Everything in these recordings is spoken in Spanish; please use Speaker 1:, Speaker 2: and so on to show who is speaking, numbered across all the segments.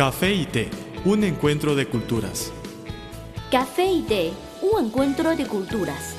Speaker 1: Café y té, un encuentro de culturas.
Speaker 2: Café y té, un encuentro de culturas.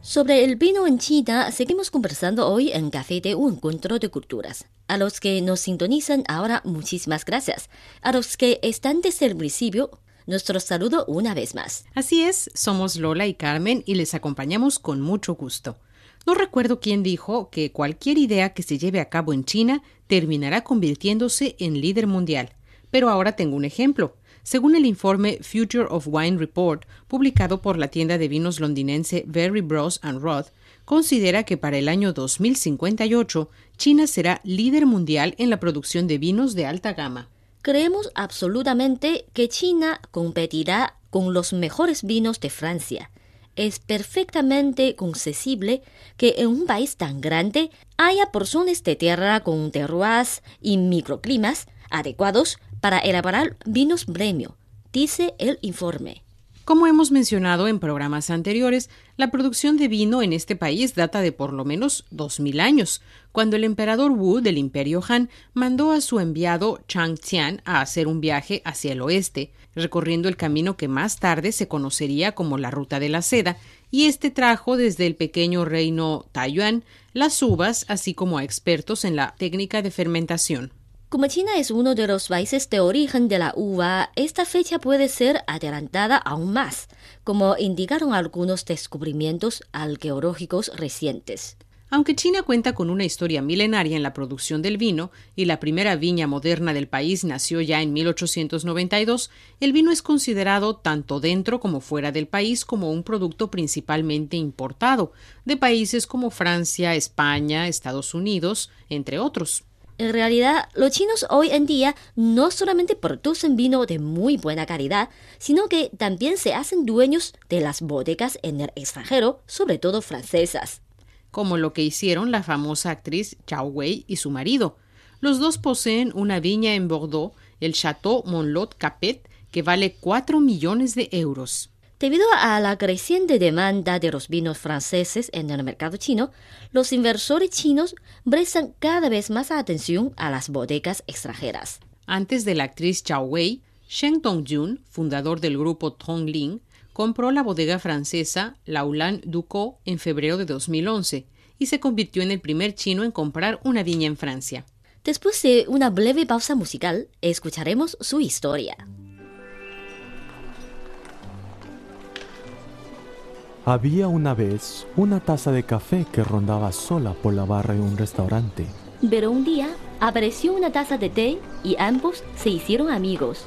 Speaker 2: Sobre el vino en China, seguimos conversando hoy en Café y té, un encuentro de culturas. A los que nos sintonizan ahora, muchísimas gracias. A los que están desde el principio, nuestro saludo una vez más.
Speaker 3: Así es, somos Lola y Carmen y les acompañamos con mucho gusto. No recuerdo quién dijo que cualquier idea que se lleve a cabo en China terminará convirtiéndose en líder mundial. Pero ahora tengo un ejemplo. Según el informe Future of Wine Report, publicado por la tienda de vinos londinense Very Bros and Roth, considera que para el año 2058 China será líder mundial en la producción de vinos de alta gama.
Speaker 2: Creemos absolutamente que China competirá con los mejores vinos de Francia. Es perfectamente concesible que en un país tan grande haya porciones de tierra con terroirs y microclimas adecuados para elaborar vinos premio, dice el informe.
Speaker 3: Como hemos mencionado en programas anteriores, la producción de vino en este país data de por lo menos 2000 años, cuando el emperador Wu del Imperio Han mandó a su enviado Chang Tian a hacer un viaje hacia el oeste, recorriendo el camino que más tarde se conocería como la Ruta de la Seda, y este trajo desde el pequeño reino Taiyuan las uvas, así como a expertos en la técnica de fermentación.
Speaker 2: Como China es uno de los países de origen de la uva, esta fecha puede ser adelantada aún más, como indicaron algunos descubrimientos arqueológicos recientes.
Speaker 3: Aunque China cuenta con una historia milenaria en la producción del vino y la primera viña moderna del país nació ya en 1892, el vino es considerado tanto dentro como fuera del país como un producto principalmente importado de países como Francia, España, Estados Unidos, entre otros.
Speaker 2: En realidad, los chinos hoy en día no solamente producen vino de muy buena calidad, sino que también se hacen dueños de las bodegas en el extranjero, sobre todo francesas.
Speaker 3: Como lo que hicieron la famosa actriz Zhao Wei y su marido. Los dos poseen una viña en Bordeaux, el Château Monlot Capet, que vale 4 millones de euros.
Speaker 2: Debido a la creciente demanda de los vinos franceses en el mercado chino, los inversores chinos prestan cada vez más atención a las bodegas extranjeras.
Speaker 3: Antes de la actriz Zhao Wei, Shen Dongjun, fundador del grupo Tongling, compró la bodega francesa Laulan Ducos en febrero de 2011 y se convirtió en el primer chino en comprar una viña en Francia.
Speaker 2: Después de una breve pausa musical, escucharemos su historia.
Speaker 1: Había una vez una taza de café que rondaba sola por la barra de un restaurante.
Speaker 2: Pero un día apareció una taza de té y ambos se hicieron amigos.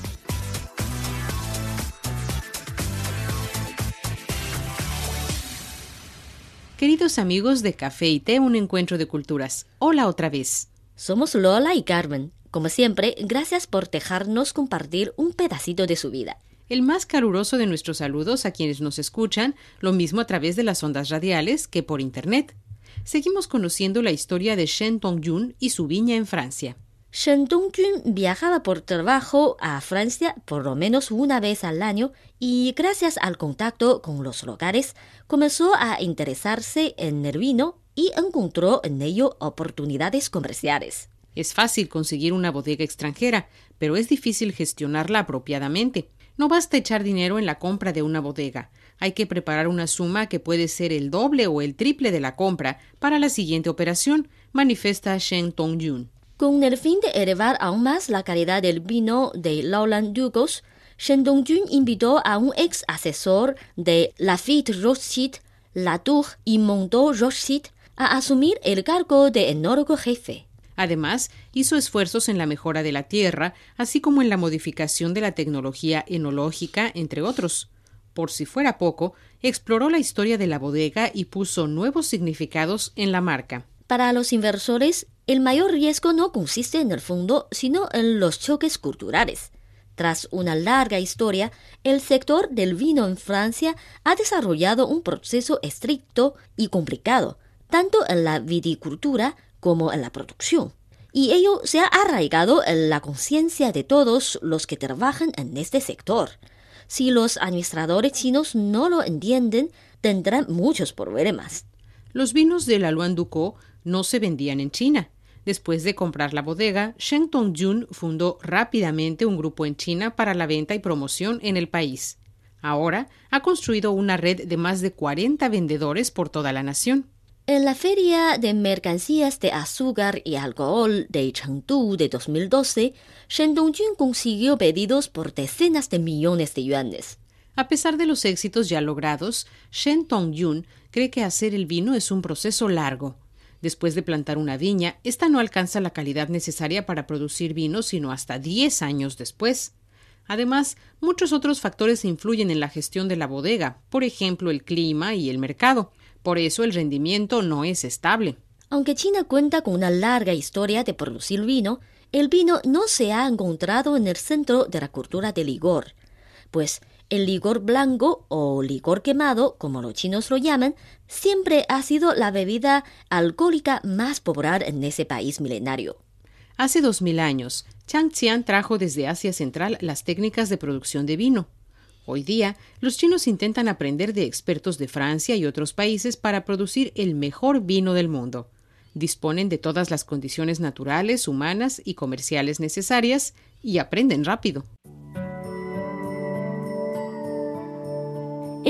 Speaker 3: Queridos amigos de Café y Té, un encuentro de culturas. Hola otra vez.
Speaker 2: Somos Lola y Carmen. Como siempre, gracias por dejarnos compartir un pedacito de su vida.
Speaker 3: El más caluroso de nuestros saludos a quienes nos escuchan, lo mismo a través de las ondas radiales que por Internet seguimos conociendo la historia de Shen Dongjun y su viña en Francia.
Speaker 2: Shen Dongjun viajaba por trabajo a Francia por lo menos una vez al año y gracias al contacto con los locales comenzó a interesarse en el vino y encontró en ello oportunidades comerciales.
Speaker 3: Es fácil conseguir una bodega extranjera, pero es difícil gestionarla apropiadamente. No basta echar dinero en la compra de una bodega. Hay que preparar una suma que puede ser el doble o el triple de la compra para la siguiente operación, manifiesta Shen Tongyun.
Speaker 2: Con el fin de elevar aún más la calidad del vino de Laulan Dugos, Shen Dongjun invitó a un ex asesor de Lafitte Rothschild, Latour y Mondot Rothschild a asumir el cargo de enólogo jefe.
Speaker 3: Además, hizo esfuerzos en la mejora de la tierra, así como en la modificación de la tecnología enológica, entre otros. Por si fuera poco, exploró la historia de la bodega y puso nuevos significados en la marca.
Speaker 2: Para los inversores, el mayor riesgo no consiste en el fondo, sino en los choques culturales. Tras una larga historia, el sector del vino en Francia ha desarrollado un proceso estricto y complicado, tanto en la viticultura como en la producción. Y ello se ha arraigado en la conciencia de todos los que trabajan en este sector. Si los administradores chinos no lo entienden, tendrán muchos problemas.
Speaker 3: Los vinos de la Luan Ducos no se vendían en China Después de comprar la bodega, Shen Tongjun fundó rápidamente un grupo en China para la venta y promoción en el país. Ahora ha construido una red de más de 40 vendedores por toda la nación.
Speaker 2: En la Feria de Mercancías de Azúcar y Alcohol de Chengdu de 2012, Shen Dongjun consiguió pedidos por decenas de millones de yuanes.
Speaker 3: A pesar de los éxitos ya logrados, Shen Tongjun cree que hacer el vino es un proceso largo. Después de plantar una viña, esta no alcanza la calidad necesaria para producir vino sino hasta 10 años después. Además, muchos otros factores influyen en la gestión de la bodega, por ejemplo el clima y el mercado. Por eso el rendimiento no es estable.
Speaker 2: Aunque China cuenta con una larga historia de producir vino, el vino no se ha encontrado en el centro de la cultura del ligor, pues el licor blanco o licor quemado, como los chinos lo llaman, siempre ha sido la bebida alcohólica más popular en ese país milenario.
Speaker 3: Hace dos mil años, Chang Qian trajo desde Asia Central las técnicas de producción de vino. Hoy día, los chinos intentan aprender de expertos de Francia y otros países para producir el mejor vino del mundo. Disponen de todas las condiciones naturales, humanas y comerciales necesarias y aprenden rápido.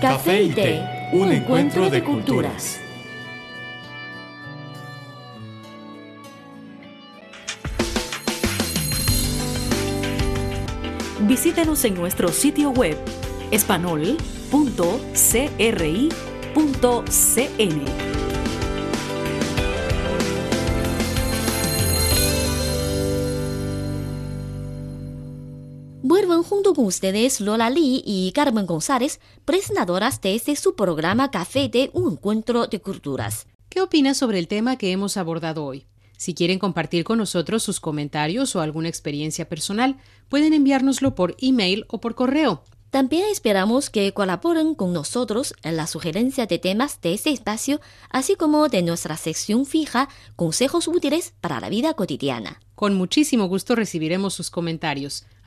Speaker 1: Café y té, un encuentro de culturas.
Speaker 4: Visítenos en nuestro sitio web espanol.cri.cn.
Speaker 2: junto con ustedes Lola Lee y Carmen González, presentadoras de este su programa Café de un encuentro de culturas.
Speaker 3: ¿Qué opinas sobre el tema que hemos abordado hoy? Si quieren compartir con nosotros sus comentarios o alguna experiencia personal, pueden enviárnoslo por email o por correo.
Speaker 2: También esperamos que colaboren con nosotros en la sugerencia de temas de este espacio, así como de nuestra sección fija Consejos útiles para la vida cotidiana.
Speaker 3: Con muchísimo gusto recibiremos sus comentarios.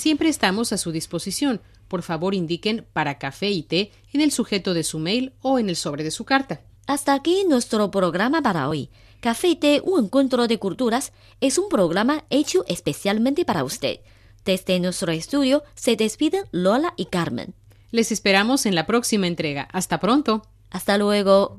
Speaker 3: Siempre estamos a su disposición. Por favor, indiquen para café y té en el sujeto de su mail o en el sobre de su carta.
Speaker 2: Hasta aquí nuestro programa para hoy. Café y té, un encuentro de culturas, es un programa hecho especialmente para usted. Desde nuestro estudio se despiden Lola y Carmen.
Speaker 3: Les esperamos en la próxima entrega. Hasta pronto.
Speaker 2: Hasta luego.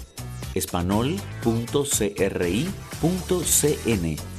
Speaker 5: espanol.cri.cn